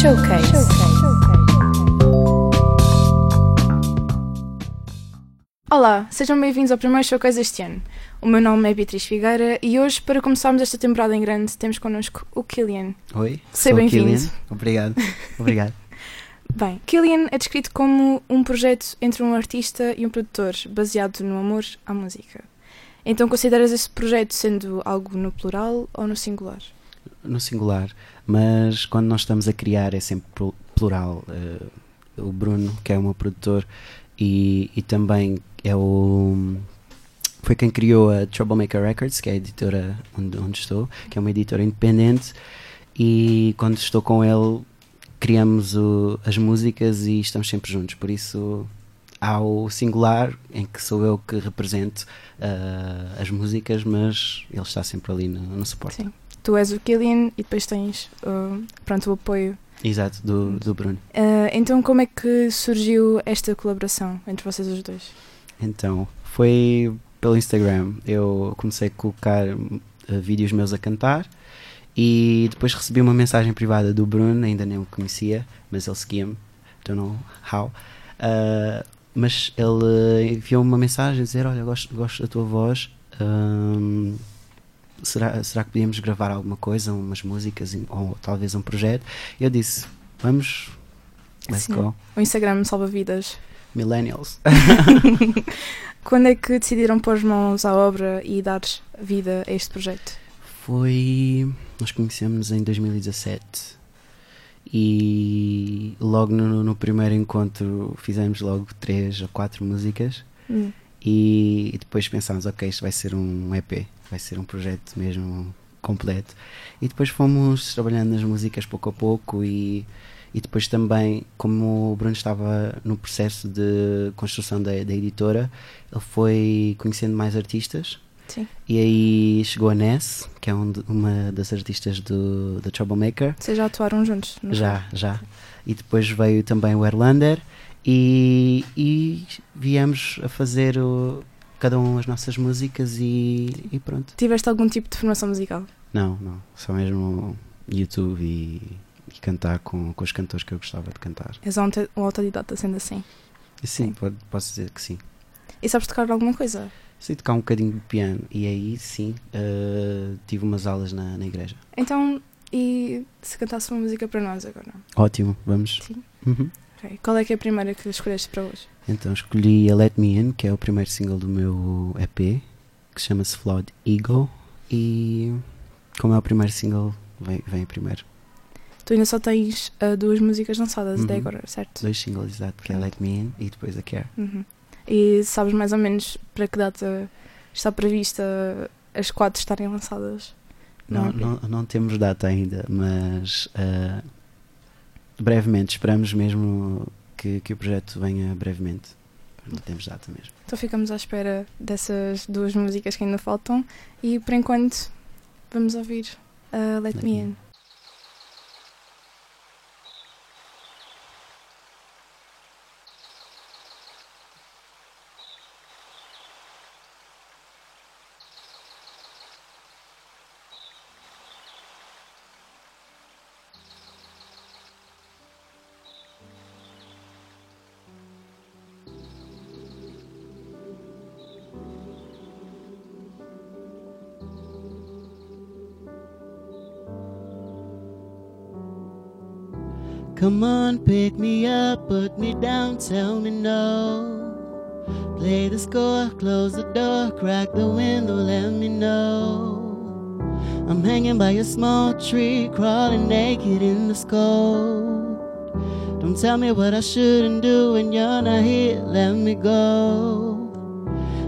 Showcase. Olá, sejam bem-vindos ao primeiro Showcase deste ano. O meu nome é Beatriz Figueira e hoje, para começarmos esta temporada em grande, temos connosco o Killian. Oi, Seja bem-vindo. Obrigado, obrigado. Bem, Killian é descrito como um projeto entre um artista e um produtor, baseado no amor à música. Então consideras esse projeto sendo algo no plural ou no singular? No singular, mas quando nós estamos a criar é sempre plu- plural. Eh, o Bruno, que é o meu produtor, e, e também é o. Foi quem criou a Troublemaker Records, que é a editora onde, onde estou, que é uma editora independente, e quando estou com ele criamos o- as músicas e estamos sempre juntos. Por isso há o singular, em que sou eu que represento ah, as músicas, mas ele está sempre ali no, no suporte. Sim. Tu és o Killian e depois tens uh, pronto, o apoio. Exato, do, do Bruno. Uh, então como é que surgiu esta colaboração entre vocês os dois? Então, foi pelo Instagram. Eu comecei a colocar eh, vídeos meus a cantar e depois recebi uma mensagem privada do Bruno, ainda nem o conhecia, mas ele seguia-me, don't know how. Ah, mas ele enviou uma mensagem a dizer: Olha, gosto, gosto da tua voz. Será, será que podíamos gravar alguma coisa, umas músicas ou talvez um projeto? Eu disse: Vamos, let's Sim. go. O Instagram salva vidas. Millennials. Quando é que decidiram pôr mãos à obra e dar vida a este projeto? Foi. Nós conhecemos em 2017 e logo no, no primeiro encontro fizemos logo três ou quatro músicas Hum. E, e depois pensámos, ok, isto vai ser um EP, vai ser um projeto mesmo completo. E depois fomos trabalhando nas músicas pouco a pouco e, e depois também, como o Bruno estava no processo de construção da, da editora, ele foi conhecendo mais artistas Sim. e aí chegou a Ness, que é um uma das artistas do, do Troublemaker. Vocês já atuaram juntos? Já, já. E depois veio também o Erlander e, e viemos a fazer o- cada um as nossas músicas e, e pronto. Tiveste algum tipo de formação musical? Não, não. Só mesmo YouTube e, e cantar com, com os cantores que eu gostava de cantar. És um auto- um autodidata, sendo assim. Sim, Sim. pode- posso dizer que sim. E sabes tocar alguma coisa? Sei tocar um bocadinho de piano e aí sim eh, tive umas aulas na, na igreja. Então, e se cantasse uma música para nós agora? Ótimo, vamos. Sim. Uhum. Ok. Qual é que é a primeira que escolheste para hoje? Então escolhi a Let Me In, que é o primeiro single do meu EP, que chama-se Flawed Ego. E como é o primeiro single, vem, vem primeiro. Tu ainda só tens ah, duas músicas lançadas até Uhum. agora, certo? Dois singles, exato, que é Let Me In e depois a Care. Uhum. E sabes mais ou menos para que data está prevista as quatro estarem lançadas? Não, Não, não, não temos data ainda, mas ah, brevemente, esperamos mesmo que, que o projeto venha brevemente. Não temos data mesmo. Então ficamos à espera dessas duas músicas que ainda faltam e por enquanto vamos ouvir a Let Let Me In. Come on, pick me up, put me down, tell me no. Play the score, close the door, crack the window, let me know. I'm hanging by a small tree, crawling naked in the cold. Don't tell me what I shouldn't do when you're not here, let me go.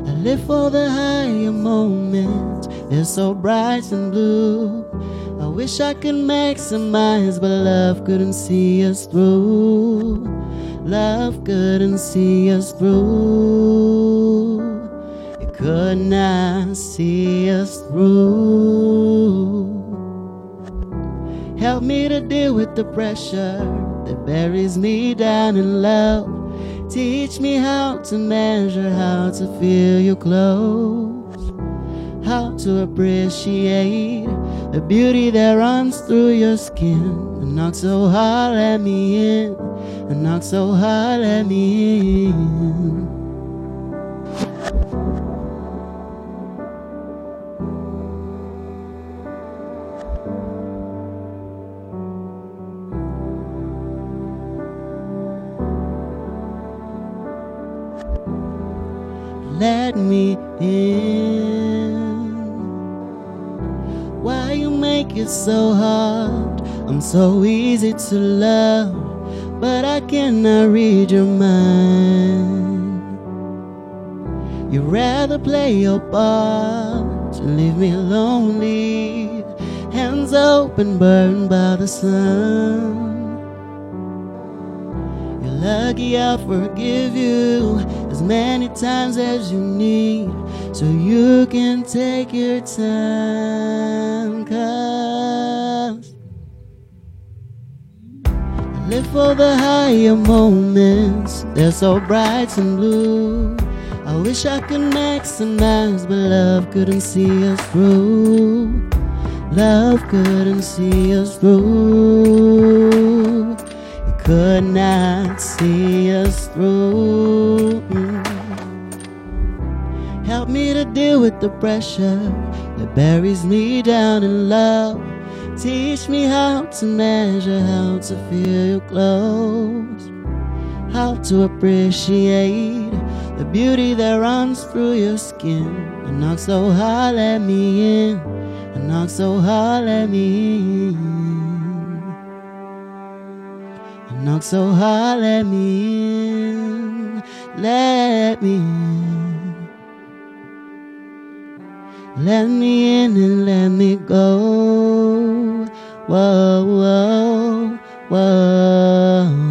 I live for the higher moments, they're so bright and blue. Wish I could maximize, but love couldn't see us through. Love couldn't see us through. It could not see us through. Help me to deal with the pressure that buries me down in love. Teach me how to measure, how to feel you close, how to appreciate the beauty that runs through your skin. And knock so hard, let me in. And knock so hard, let me in. let me in. You make it so hard? I'm so easy to love, but I cannot read your mind. You'd rather play your part to leave me lonely, hands open, burned by the sun. You're lucky I forgive you as many times as you need so you can take your time. Cause I live for the higher moments, they're so bright and blue. I wish I could maximize, but love couldn't see us through. Love couldn't see us through. It could not see us through. Mm. Help me to deal with the pressure that buries me down in love. Teach me how to measure, how to feel you close, how to appreciate the beauty that runs through your skin. And knock so hard, let me in. And knock so hard, let me in. And knock so hard, let me in. Let me in. Let me in and let me go. Whoa, whoa, whoa.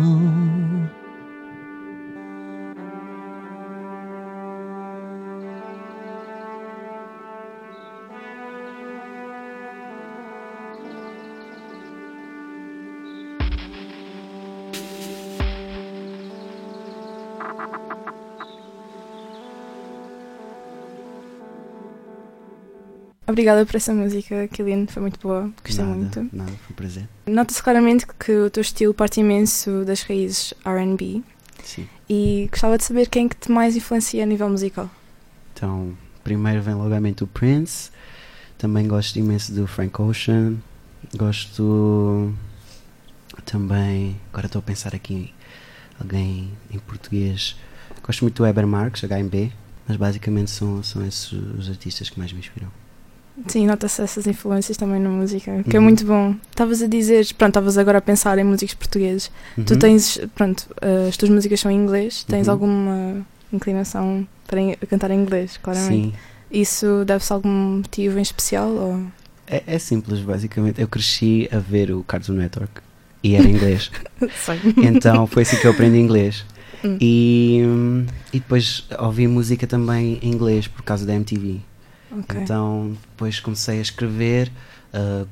Obrigada por essa música, Kilian, foi muito boa, gostei nada, muito. Nada, foi um prazer. Nota-se claramente que o teu estilo parte imenso das raízes RB Sim. e gostava de saber quem que te mais influencia a nível musical. Então, primeiro vem logo à mente o Prince. Também gosto imenso do Frank Ocean. Gosto também. Agora estou a pensar aqui em alguém em português. Gosto muito do Eber Marques, HMB. Mas basicamente são, são esses os artistas que mais me inspiram. Sim, nota-se essas influências também na música, que é Uhum. muito bom. Estavas a dizer, pronto, estavas agora a pensar em músicos portugueses. Tu Uhum. tens, pronto, uh, as tuas músicas são em inglês, tens Uhum. alguma inclinação para cantar em inglês, claramente. Sim. Isso deve-se a algum motivo em especial? Ou... É, é simples, basicamente. Eu cresci a ver o Cartoon Network e era inglês. Então foi assim que eu aprendi inglês. Hum. E, hum, e depois ouvi música também em inglês por causa da MTV. Ok. Então depois comecei a escrever uh,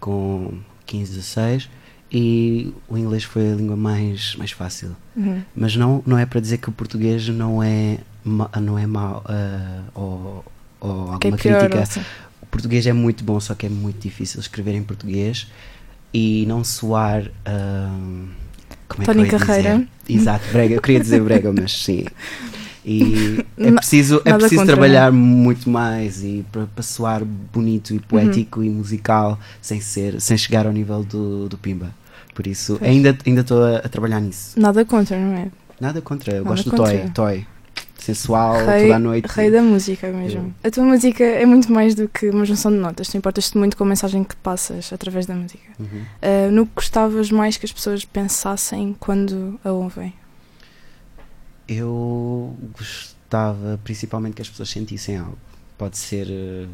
com 15, 16 e o inglês foi a língua mais, mais fácil. Uhum. Mas não, não é para dizer que o português não é, ma, não é mau uh, ou, ou Que é alguma pior, crítica. assim. O português é muito bom, só que é muito difícil escrever em português e não soar. ahm, como é Tony que eu Carreira. dizer? Exato, brega. Eu queria dizer brega, mas sim. E é preciso, é preciso contra, trabalhar muito mais e para, para soar bonito e poético e musical sem ser, sem chegar ao nível do, do Pimba. Por isso, Pois. ainda ainda estou a, a trabalhar nisso. Nada contra, não é? Nada contra, eu Nada gosto do contra. toy, toy. Sensual, Rei- toda a noite. Rei da música mesmo. A tua música é muito mais do que uma junção de notas. Tu importas-te muito com a mensagem que passas através da música. Uhum. Uh, no que gostavas mais que as pessoas pensassem quando a ouvem? Eu gostava principalmente que as pessoas sentissem algo. Pode ser eh,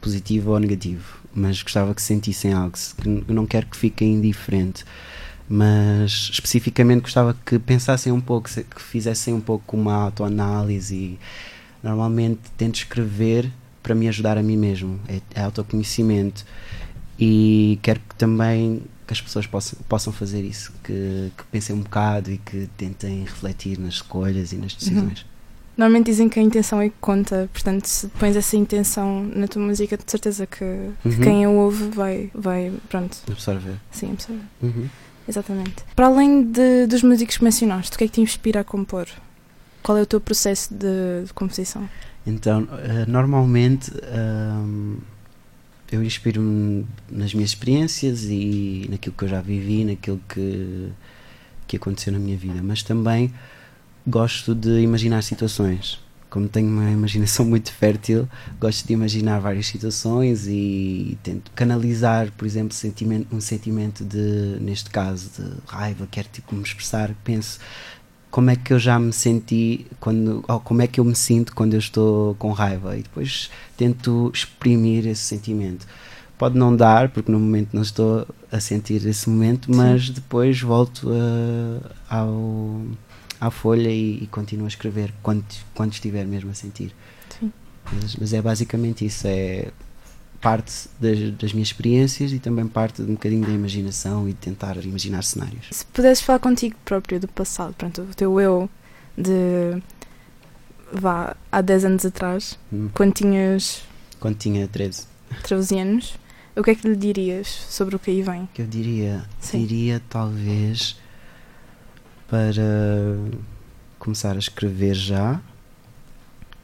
positivo ou negativo, mas gostava que sentissem algo. Que não quero que fiquem indiferente, mas especificamente gostava que pensassem um pouco, que fizessem um pouco uma autoanálise. Normalmente tento escrever para me ajudar a mim mesmo, é, é autoconhecimento. E quero que também que as pessoas possam, possam fazer isso, que, que pensem um bocado e que tentem refletir nas escolhas e nas decisões. Normalmente dizem que a intenção é que conta, portanto, se pões essa intenção na tua música, de certeza que, que Uhum. quem a ouve vai, vai, pronto, Absorver. sim, absorver. Uhum. Exatamente. Para além de, dos músicos que mencionaste, o que é que te inspira a compor? Qual é o teu processo de, de composição? Então, eh, normalmente eu inspiro-me nas minhas experiências e naquilo que eu já vivi, naquilo que, que aconteceu na minha vida, mas também gosto de imaginar situações. Como tenho uma imaginação muito fértil, gosto de imaginar várias situações e tento canalizar, por exemplo, sentimento, um sentimento de, neste caso, de raiva, quero tipo me expressar, penso como é que eu já me senti quando, ou como é que eu me sinto quando eu estou com raiva e depois tento exprimir esse sentimento. Pode não dar, porque no momento não estou a sentir esse momento, mas depois volto a, ao, à folha e, e continuo a escrever quando, quando estiver mesmo a sentir. Sim. Mas, mas é basicamente isso, é parte das, das minhas experiências e também parte de um bocadinho da imaginação e de tentar imaginar cenários. Se pudesses falar contigo próprio do passado, pronto, o teu eu de vá há 10 anos atrás, Hum. quando tinhas Quando tinha 13. 13 anos, o que é que lhe dirias sobre o que aí vem? que eu diria? Sim. Diria talvez para começar a escrever já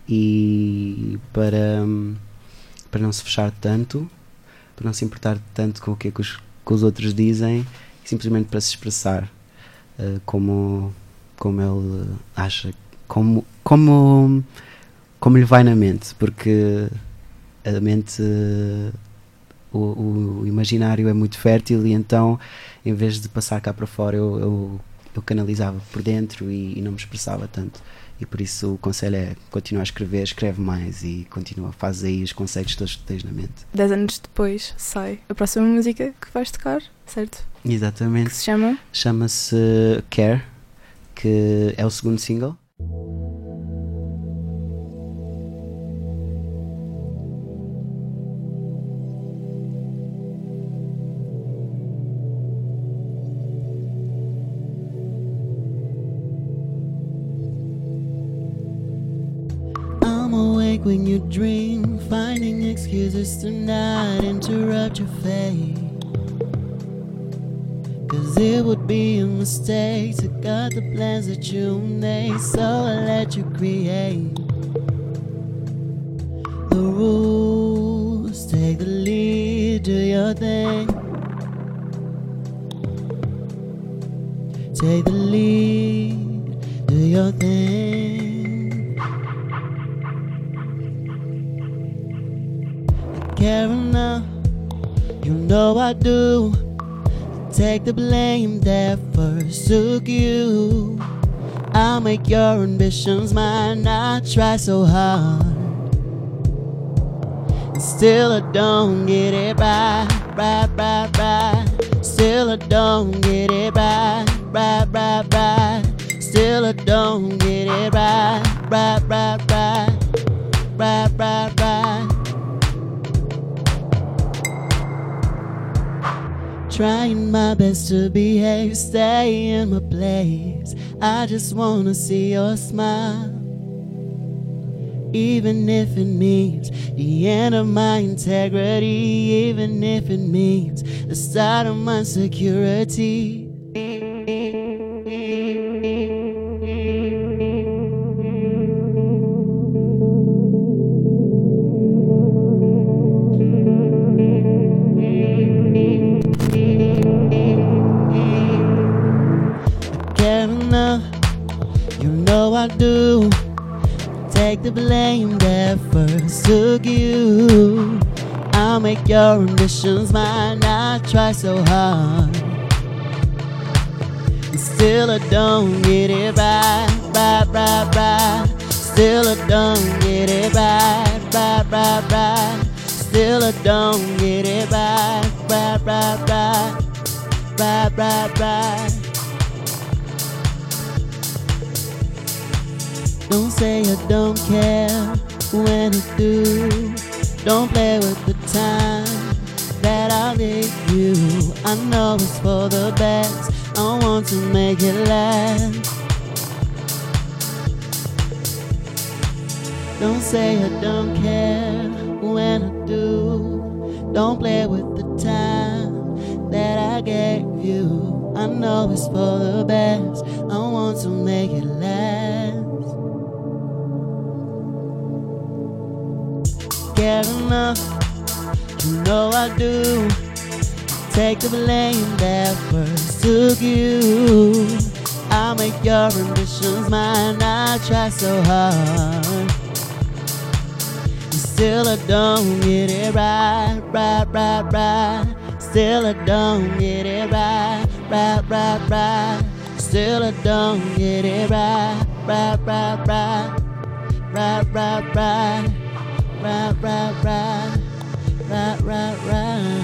e para, para não se fechar tanto, para não se importar tanto com o que é que os, que os outros dizem simplesmente para se expressar eh, como, como ele acha, como, como, como lhe vai na mente, porque a mente eh, o, o imaginário é muito fértil e então em vez de passar cá para fora eu, eu, eu canalizava por dentro e, e não me expressava tanto e por isso o conselho é continuar a escrever, escreve mais e continua, faz aí os conceitos todos que tens na mente. 10 anos depois sai a próxima música que vais tocar, certo? Que exatamente, se chama? Chama-se Care que é o segundo single excuses to not interrupt your fate. Cause it would be a mistake to cut the plans that you made, so I let you create. The rules take the lead, do your thing. Take the lead, do your thing. Care enough. You know I do. Take the blame that first took you. I'll make your ambitions mine. Not try so hard. Still I don't get it right, right, right, right. Still I don't get it right, right, right, right. Still I don't get it right, right, right, right, Trying my best to behave, stay in my place. I just wanna see your smile. Even if it means the end of my integrity, even if it means the start of my security. Do. Take the blame that first took you. I'll make your ambitions mine. I try so hard. Still I don't get it right, right, right, right. Still I don't get it right, right, right, right. Still I don't get it right, right, right, right. Right, right, right. Don't say I don't care when I do. Don't play with the time that I'll give you. I know it's for the best. I want to make it last. Don't say I don't care when I do. Don't play with the time that I gave you. I know it's for the best. I want to make it last. Care enough, you know I do. Take the blame that first took you. I'll make your ambitions mine. I try so hard. Still I don't get it right, right, right, right. Still I don't get it right, right, right, right. Still I don't get it right, right, right, right. Right, right, right. Right, right, right, right, right. rah.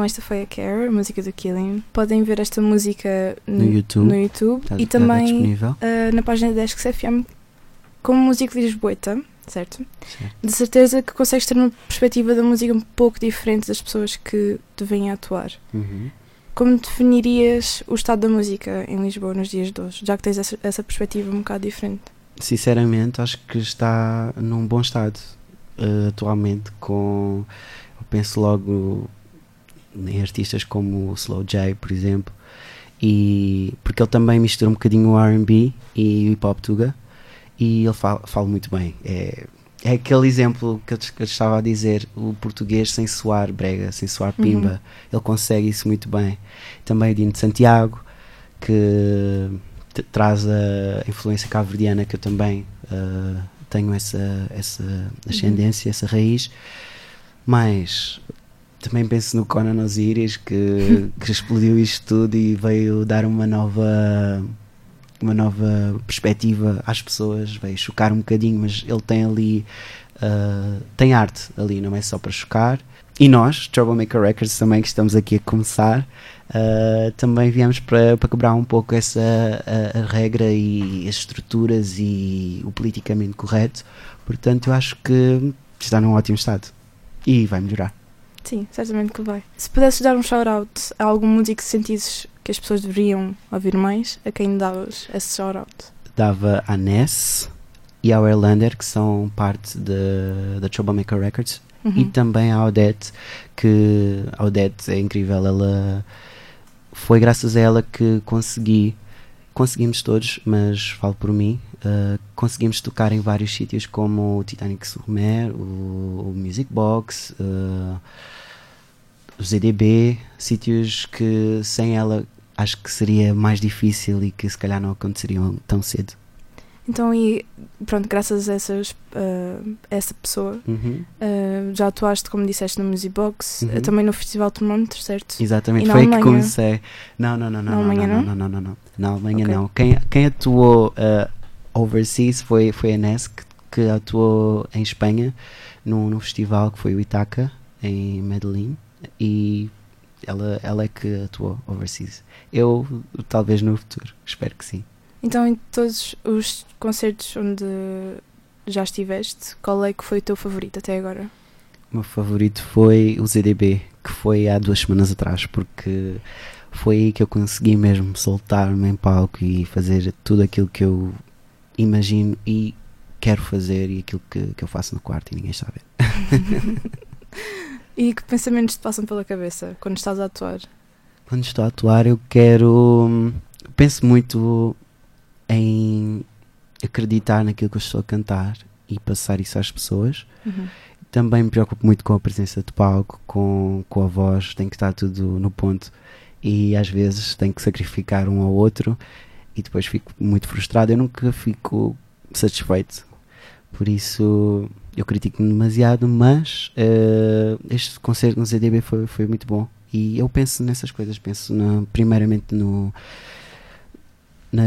Então esta foi a Care, a música do Killing. Podem ver esta música no, no YouTube, no YouTube tá, e tá também uh, na página da Desks FM como música lisboeta, certo? certo? De certeza que consegues ter uma perspectiva da música um pouco diferente das pessoas que te vêm a atuar. Uhum. Como definirias o estado da música em Lisboa nos dias de hoje, já que tens essa, essa perspectiva um bocado diferente? Sinceramente, acho que está num bom estado uh, atualmente com, eu penso logo em artistas como o Slow J, por exemplo, e porque ele também mistura um bocadinho o R&B e o hip hop tuga e ele fala, fala muito bem. É, é aquele exemplo que eu, que eu estava a dizer, o português sem soar brega, sem soar uhum. pimba, uhum. ele consegue isso muito bem. Também o Dino de Santiago, que traz a influência cabo-verdiana que eu também uh, tenho essa, essa ascendência, uhum. essa raiz. Mas também penso no Conan Osiris que, que explodiu isto tudo e veio dar uma nova uma nova perspectiva às pessoas, veio chocar um bocadinho, mas ele tem ali uh, tem arte ali, não é só para chocar. E nós, Troublemaker Records, também que estamos aqui a começar, uh, também viemos para, para quebrar um pouco essa a, a regra e as estruturas e o politicamente correto. Portanto, eu acho que está num ótimo estado e vai melhorar. Sim, certamente que vai. Se pudesses dar um shout-out a algum músico que sentires que as pessoas deveriam ouvir mais, a quem davas esse shout-out? Dava a Ness e ao Erlander, que são parte da Troublemaker Records, uhum. e também a Odette, que a Odette é incrível, ela foi graças a ela que consegui conseguimos todos, mas falo por mim, uh, conseguimos tocar em vários sítios como o Titanic Surmer, o, o Music Box, uh, o ZDB, sítios que sem ela acho que seria mais difícil e que se calhar não aconteceriam tão cedo. Então, e pronto, graças a, essas, uh, essa pessoa, uhum. uh, já atuaste, como disseste, no Music Box, ah, uhum. também no Festival Termómetro, certo? Exatamente, foi aí que comecei. Não, não, não, não. Na não, Alemanha não? Não, não, não. não, não. Na Alemanha okay. não. Quem, quem atuou uh, overseas foi, foi a Ness, que, que atuou em Espanha, num, no festival que foi o Itaca, em Medellín, e ela, ela é que atuou overseas. Eu, talvez no futuro, espero que sim. Então, em todos os concertos onde já estiveste, qual é que foi o teu favorito até agora? O meu favorito foi o ZDB, que foi há duas semanas atrás, porque foi aí que eu consegui mesmo soltar-me em palco e fazer tudo aquilo que eu imagino e quero fazer e aquilo que, que eu faço no quarto e ninguém ver. e que pensamentos te passam pela cabeça quando estás a atuar? Quando estou a atuar, eu quero. Penso muito em acreditar naquilo que eu estou a cantar e passar isso às pessoas. Uhum. Também me preocupo muito com a presença de palco, com, com a voz, tem que estar tudo no ponto e às vezes tem que sacrificar um ao outro e depois fico muito frustrado. Eu nunca fico satisfeito. Por isso eu critico demasiado, mas uh, este concerto no ZDB foi, foi muito bom. E eu penso nessas coisas, penso na, primeiramente no, na,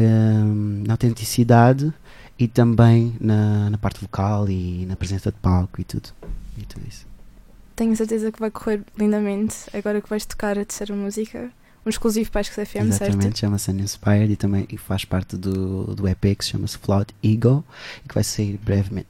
na, autenticidade e também na, na, parte vocal e na presença de palco e tudo, e tudo isso. Tenho certeza que vai correr lindamente agora que vais tocar a terceira música um exclusivo para a FM, Exatamente, certo? Exatamente, chama-se Uninspired e também faz parte do, do EP que se chama-se Flood Ego e que vai sair brevemente.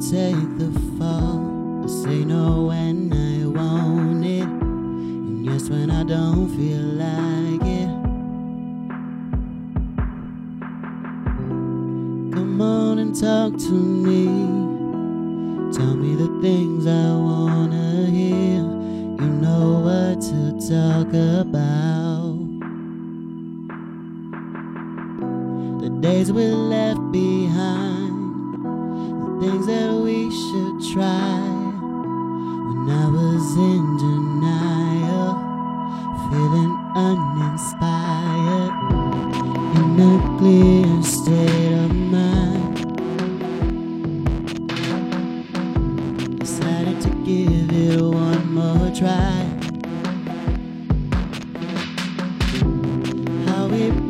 Take the fall. I say no when I want it, and yes when I don't feel like it. Come on and talk to me. Tell me the things I wanna hear. You know what to talk about.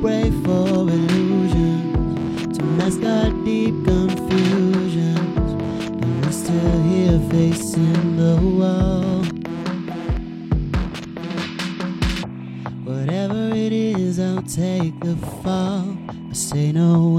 Pray for illusions to mask our deep confusion I'm still here facing the wall. Whatever it is, I'll take the fall. I say no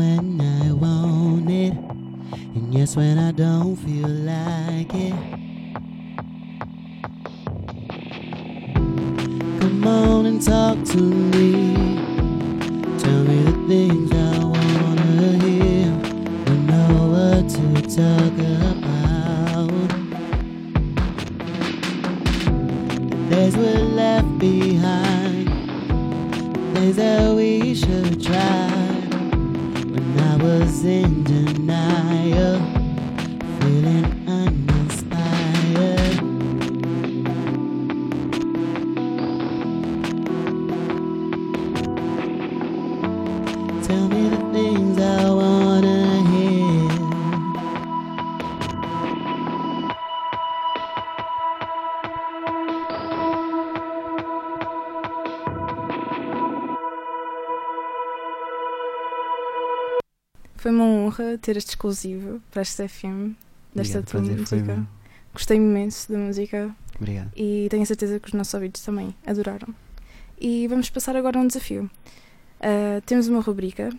honra ter este exclusivo para esta FM, desta tua música. Gostei imenso da música. Obrigado. E tenho certeza que os nossos ouvidos também adoraram. E vamos passar agora a um desafio. Uh, temos uma rubrica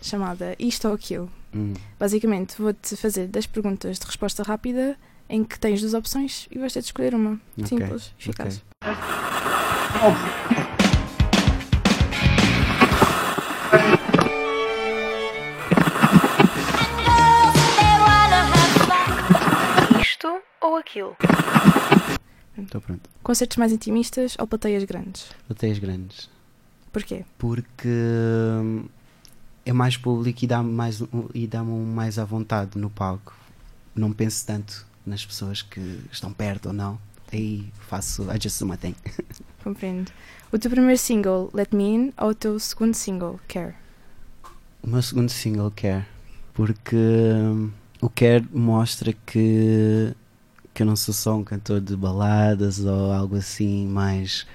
chamada Isto ou Aquilo. Hum. Basicamente, vou-te fazer 10 perguntas de resposta rápida em que tens duas opções e vais ter de escolher uma. Okay. Simples, eficaz. Okay. Aquilo. Estou pronto. Concertos mais intimistas ou plateias grandes? Plateias grandes. Porquê? Porque hum, é mais público e dá-me mais, e dá mais à vontade no palco. Não penso tanto nas pessoas que estão perto ou não. Aí faço I just do my thing. Compreendo. O teu primeiro single, Let Me In, ou o teu segundo single, Care? O meu segundo single, Care. Porque hum, o Care mostra que que eu não sou só um cantor de baladas ou algo assim, mas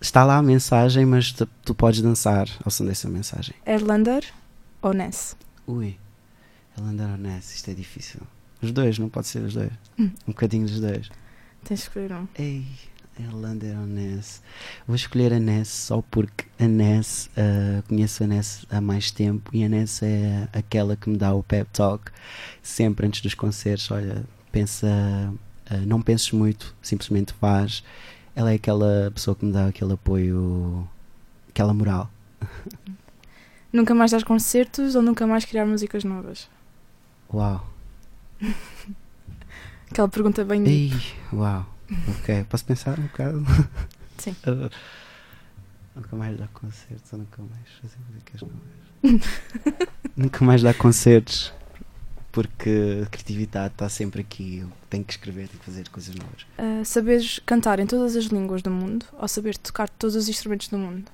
está lá a mensagem, mas tu, tu podes dançar ao som dessa mensagem. Erlander ou Ness? Ui, Elander ou Ness? Isto é difícil. Os dois, não pode ser os dois. Hum. Um bocadinho dos dois. Tens de escolher um. Ei, Elander ou Ness? Vou escolher a Ness só porque a Ness, uh, conheço a Ness há mais tempo e a Ness é aquela que me dá o pep talk sempre antes dos concertos. Olha, pensa, uh, não penses muito, simplesmente faz. Ela é aquela pessoa que me dá aquele apoio, aquela moral. Nunca mais dar concertos ou nunca mais criar músicas novas? Uau! Aquela pergunta bem. Ei, uau! Ok, posso pensar um bocado? Sim. Uh, nunca mais dar concertos ou nunca mais fazer músicas novas? nunca mais dar concertos porque a criatividade está sempre aqui. Eu tenho que escrever, tenho que fazer coisas novas. Uh, saberes cantar em todas as línguas do mundo ou saber tocar todos os instrumentos do mundo?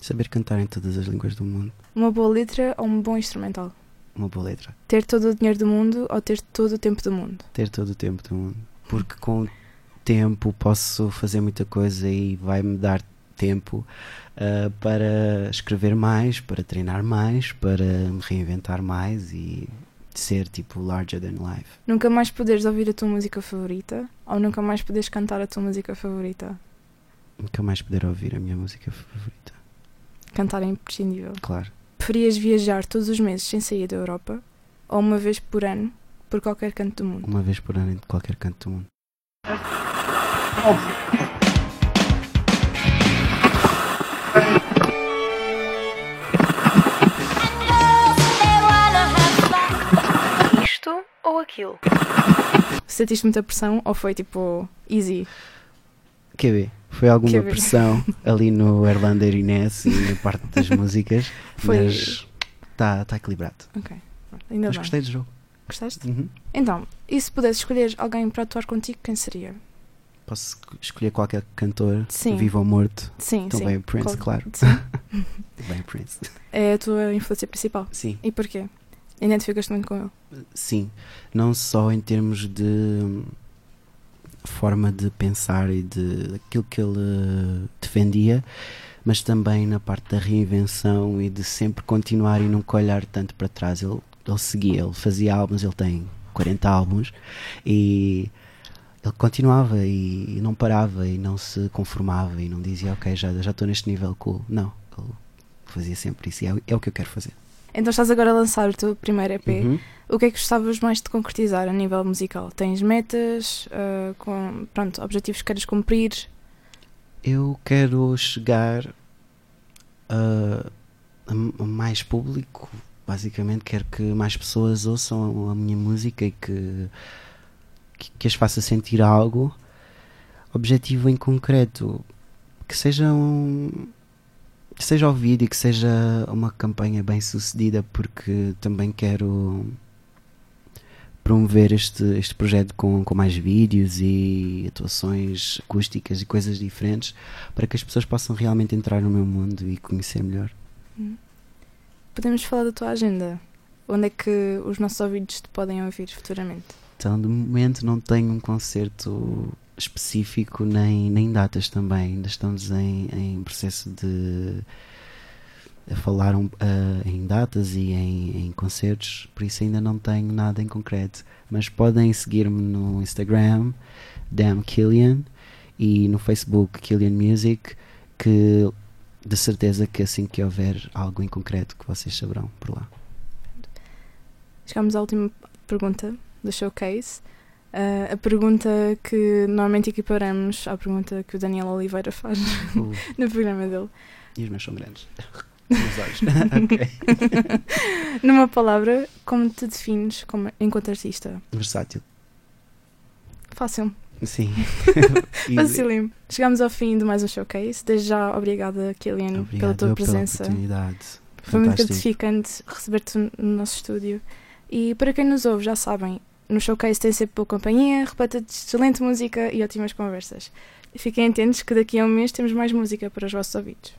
Saber cantar em todas as línguas do mundo. Uma boa letra ou um bom instrumental? Uma boa letra. Ter todo o dinheiro do mundo ou ter todo o tempo do mundo? Ter todo o tempo do mundo. Porque com o tempo posso fazer muita coisa e vai-me dar tempo uh, para escrever mais, para treinar mais, para me reinventar mais e ser tipo larger than life. Nunca mais poderes ouvir a tua música favorita ou nunca mais poderes cantar a tua música favorita? Nunca mais poder ouvir a minha música favorita. Cantar é imprescindível. Claro. Preferias viajar todos os meses sem sair da Europa ou uma vez por ano por qualquer canto do mundo? Uma vez por ano em qualquer canto do mundo. ou aquilo? Sentiste muita pressão ou foi tipo easy? QB. Foi alguma QB. pressão ali no Erlander Inés e na parte das músicas, foi... mas está tá equilibrado. Ok, ainda mas bem. gostei do jogo. Gostaste? Uhum. Então, e se pudesse escolher alguém para atuar contigo, quem seria? Posso escolher qualquer cantor, sim. vivo ou morto? Sim, então sim. bem Prince, Qual... claro. Sim. bem Prince. É a tua influência principal? Sim. E porquê? Identificas-te muito com ele? Sim, não só em termos de forma de pensar e de aquilo que ele defendia, mas também na parte da reinvenção e de sempre continuar e nunca olhar tanto para trás. Ele, ele seguia, ele fazia álbuns, ele tem 40 álbuns e ele continuava e, não parava e não se conformava e não dizia ok, já já estou neste nível cool. Não, ele fazia sempre isso e é, é o que eu quero fazer. Então estás agora a lançar o teu primeiro EP. Uhum. O que é que gostavas mais de concretizar a nível musical? Tens metas, uh, com, pronto, objetivos que queres cumprir? Eu quero chegar a, a, mais público, basicamente quero que mais pessoas ouçam a minha música e que, que, que as faça sentir algo. Objetivo em concreto, que sejam que seja ouvido e que seja uma campanha bem sucedida, porque também quero promover este, este projeto com, com mais vídeos e atuações acústicas e coisas diferentes para que as pessoas possam realmente entrar no meu mundo e conhecer melhor. Hum. Podemos falar da tua agenda? Onde é que os nossos ouvidos te podem ouvir futuramente? Então, de momento, não tenho um concerto específico nem, nem datas também. Ainda estamos em, em processo de a falar um, uh, em datas e em, em, concertos, por isso ainda não tenho nada em concreto. Mas podem seguir-me no Instagram, Damn Killian, e no Facebook Killian Music, que de certeza que assim que houver algo em concreto que vocês saberão por lá. Chegamos à última pergunta do showcase. Uh, a pergunta que normalmente equiparamos à pergunta que o Daniel Oliveira faz uh. no programa dele. E os meus são grandes. Nos olhos. Numa palavra, como te defines como, enquanto artista? Versátil. Fácil. Sim. Facílimo. Chegamos ao fim de mais um showcase. Desde já, obrigada, Kilian, Obrigado pela tua presença. Pela oportunidade. Foi muito gratificante receber-te no nosso estúdio. E para quem nos ouve, já sabem, no showcase tem sempre boa companhia, repleta de excelente música e ótimas conversas. Fiquem atentos que daqui a um mês temos mais música para os vossos ouvidos.